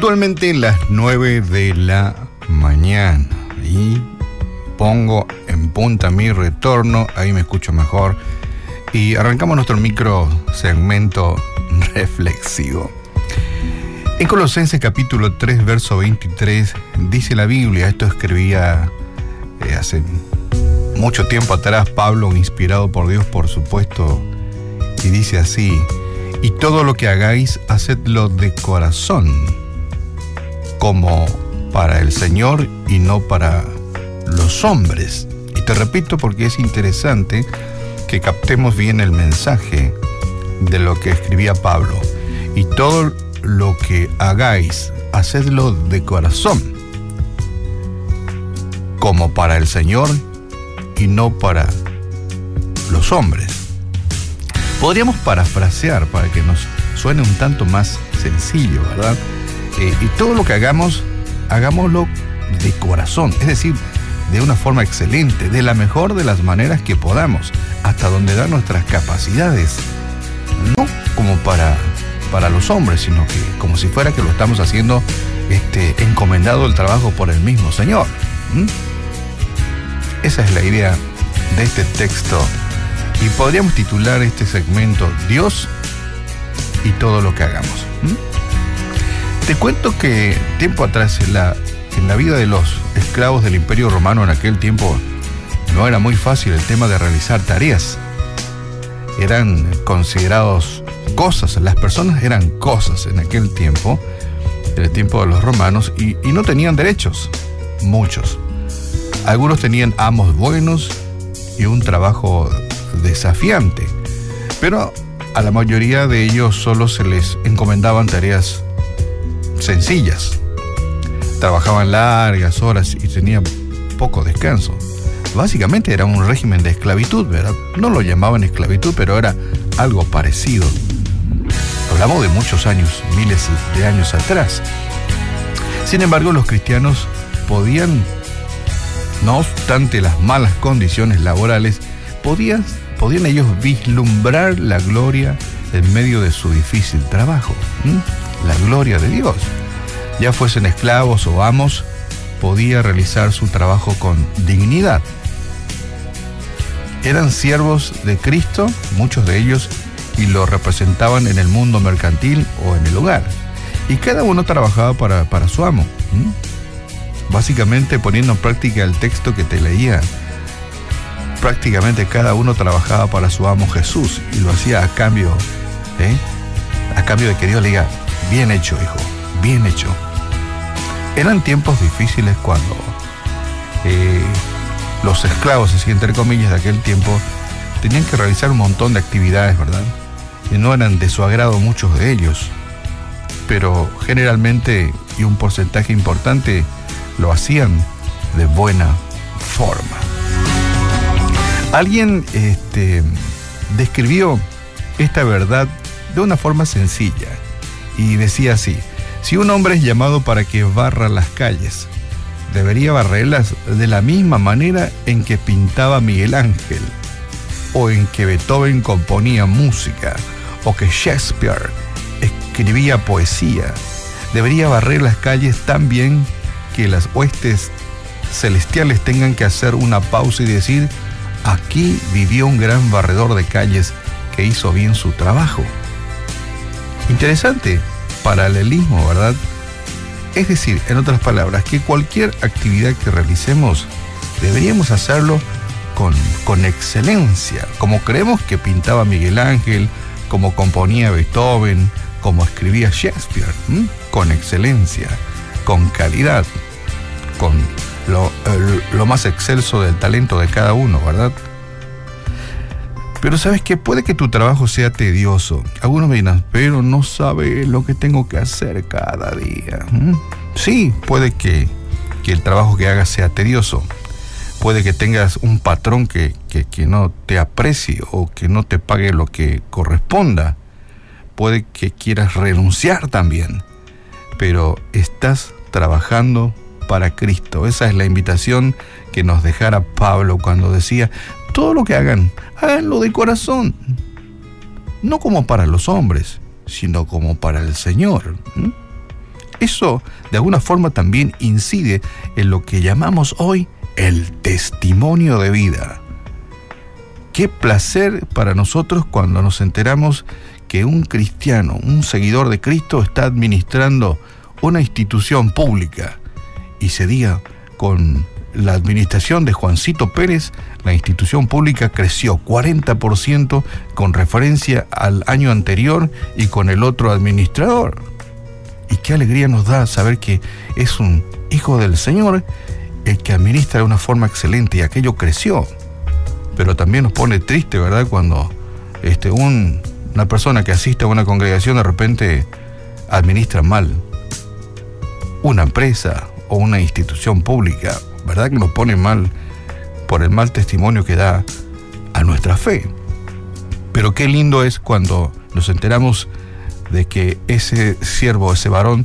Puntualmente las 9 de la mañana. Y pongo en punta mi retorno, ahí me escucho mejor. Y arrancamos nuestro micro segmento reflexivo. En Colosenses capítulo 3, verso 23, dice la Biblia, esto escribía eh, hace mucho tiempo atrás Pablo, inspirado por Dios, por supuesto, y dice así, y todo lo que hagáis, hacedlo de corazón, como para el Señor y no para los hombres. Y te repito porque es interesante que captemos bien el mensaje de lo que escribía Pablo. Y todo lo que hagáis, hacedlo de corazón, como para el Señor y no para los hombres. Podríamos parafrasear para que nos suene un tanto más sencillo, ¿verdad? Eh, y todo lo que hagamos, hagámoslo de corazón, es decir, de una forma excelente, de la mejor de las maneras que podamos, hasta donde dan nuestras capacidades. No como para, para los hombres, sino que como si fuera que lo estamos haciendo este, encomendado el trabajo por el mismo Señor. Esa es la idea de este texto. Y podríamos titular este segmento Dios y todo lo que hagamos. Te cuento que tiempo atrás en la, en la vida de los esclavos del Imperio Romano en aquel tiempo no era muy fácil el tema de realizar tareas. Eran considerados cosas, las personas eran cosas en aquel tiempo, en el tiempo de los romanos, y, y no tenían derechos, muchos. Algunos tenían amos buenos y un trabajo desafiante, pero a la mayoría de ellos solo se les encomendaban tareas sencillas. Trabajaban largas horas y tenían poco descanso. Básicamente era un régimen de esclavitud, ¿verdad? No lo llamaban esclavitud, pero era algo parecido. Hablamos de muchos años, miles de años atrás. Sin embargo, los cristianos podían, no obstante las malas condiciones laborales, podían, podían ellos vislumbrar la gloria en medio de su difícil trabajo la gloria de Dios. Ya fuesen esclavos o amos, podía realizar su trabajo con dignidad. Eran siervos de Cristo, muchos de ellos, y lo representaban en el mundo mercantil o en el hogar. Y cada uno trabajaba para, para su amo. Básicamente poniendo en práctica el texto que te leía. Prácticamente cada uno trabajaba para su amo Jesús y lo hacía a cambio, ¿eh? a cambio de que Dios le diga, Bien hecho, hijo, bien hecho. Eran tiempos difíciles cuando eh, los esclavos, así entre comillas, de aquel tiempo, tenían que realizar un montón de actividades, ¿verdad? Y no eran de su agrado muchos de ellos, pero generalmente y un porcentaje importante lo hacían de buena forma. Alguien este, describió esta verdad de una forma sencilla y decía así, si un hombre es llamado para que barra las calles, debería barrerlas de la misma manera en que pintaba Miguel Ángel, o en que Beethoven componía música, o que Shakespeare escribía poesía. Debería barrer las calles tan bien que las huestes celestiales tengan que hacer una pausa y decir, aquí vivió un gran barredor de calles que hizo bien su trabajo. Interesante paralelismo, ¿verdad? Es decir, en otras palabras, que cualquier actividad que realicemos deberíamos hacerlo con, con excelencia, como creemos que pintaba Miguel Ángel, como componía Beethoven, como escribía Shakespeare, con excelencia, con calidad, con lo, lo más excelso del talento de cada uno, ¿verdad? Pero sabes que puede que tu trabajo sea tedioso. Algunos me dirán, pero no sabe lo que tengo que hacer cada día. ¿Mm? Sí, puede que, el trabajo que hagas sea tedioso. Puede que tengas un patrón que, que no te aprecie o que no te pague lo que corresponda. Puede que quieras renunciar también. Pero estás trabajando para Cristo. Esa es la invitación que nos dejara Pablo cuando decía, todo lo que hagan, háganlo de corazón. No como para los hombres, sino como para el Señor. Eso de alguna forma también incide en lo que llamamos hoy el testimonio de vida. Qué placer para nosotros cuando nos enteramos que un cristiano, un seguidor de Cristo está administrando una institución pública y se diga con la administración de Juancito Pérez, la institución pública creció 40% con referencia al año anterior y con el otro administrador. Y qué alegría nos da saber que es un hijo del Señor el que administra de una forma excelente y aquello creció. Pero también nos pone triste, ¿verdad? Cuando este, un, una persona que asiste a una congregación de repente administra mal una empresa o una institución pública ¿verdad? Que nos pone mal por el mal testimonio que da a nuestra fe. Pero qué lindo es cuando nos enteramos de que ese siervo, ese varón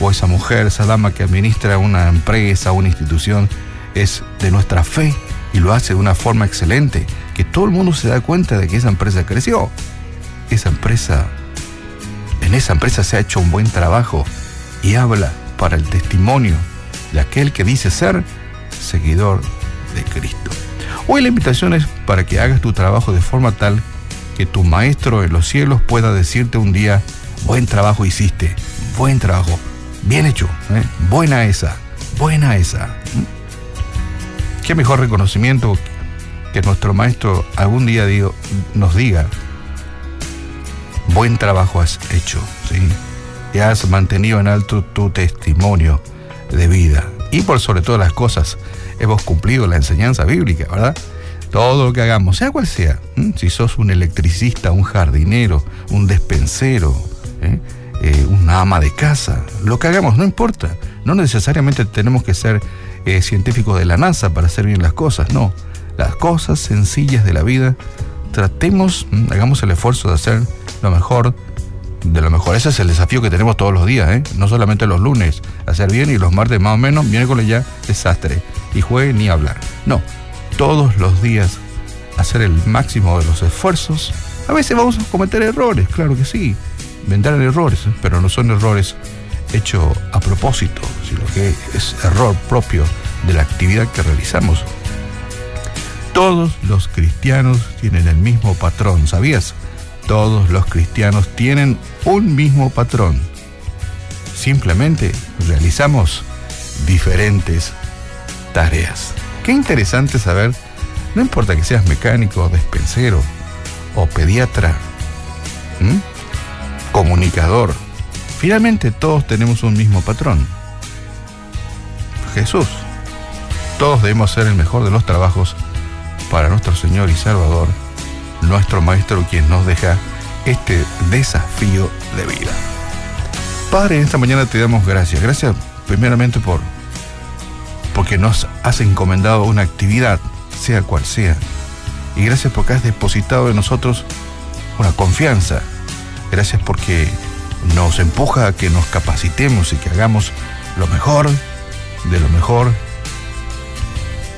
o esa mujer, esa dama que administra una empresa, una institución, es de nuestra fe y lo hace de una forma excelente, que todo el mundo se da cuenta de que esa empresa creció. Esa empresa, en esa empresa se ha hecho un buen trabajo y habla para el testimonio de aquel que dice ser seguidor de Cristo. Hoy la invitación es para que hagas tu trabajo de forma tal que tu maestro en los cielos pueda decirte un día, buen trabajo hiciste, buen trabajo, bien hecho, ¿eh? buena esa, buena esa. ¿Mm? Qué mejor reconocimiento que nuestro maestro algún día nos diga, buen trabajo has hecho, ¿sí? y has mantenido en alto tu testimonio de vida y por sobre todas las cosas hemos cumplido la enseñanza bíblica, ¿verdad? Todo lo que hagamos, sea cual sea, si sos un electricista, un jardinero, un despensero, ¿eh? Eh, una ama de casa, lo que hagamos, no importa. No necesariamente tenemos que ser eh, científicos de la NASA para hacer bien las cosas, no. Las cosas sencillas de la vida, tratemos, hagamos el esfuerzo de hacer lo mejor de lo mejor. Ese es el desafío que tenemos todos los días, ¿eh? no solamente los lunes, hacer bien y los martes más o menos, miércoles ya desastre y juegue ni hablar. No, todos los días hacer el máximo de los esfuerzos. A veces vamos a cometer errores, claro que sí, vendrán errores, ¿eh? pero no son errores hechos a propósito, sino que es error propio de la actividad que realizamos. Todos los cristianos tienen el mismo patrón, ¿sabías? Todos los cristianos tienen un mismo patrón. Simplemente realizamos diferentes tareas. Qué interesante saber, no importa que seas mecánico, despensero o pediatra, comunicador, finalmente todos tenemos un mismo patrón. Jesús. Todos debemos ser el mejor de los trabajos para nuestro Señor y Salvador nuestro Maestro quien nos deja este desafío de vida. Padre, en esta mañana te damos gracias. Gracias primeramente por porque nos has encomendado una actividad, sea cual sea. Y gracias porque has depositado en nosotros una confianza. Gracias porque nos empuja a que nos capacitemos y que hagamos lo mejor de lo mejor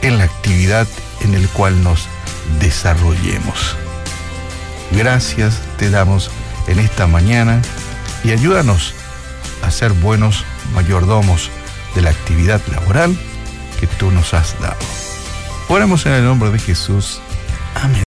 en la actividad en el cual nos desarrollemos. Gracias te damos en esta mañana y ayúdanos a ser buenos mayordomos de la actividad laboral que tú nos has dado. Oramos en el nombre de Jesús. Amén.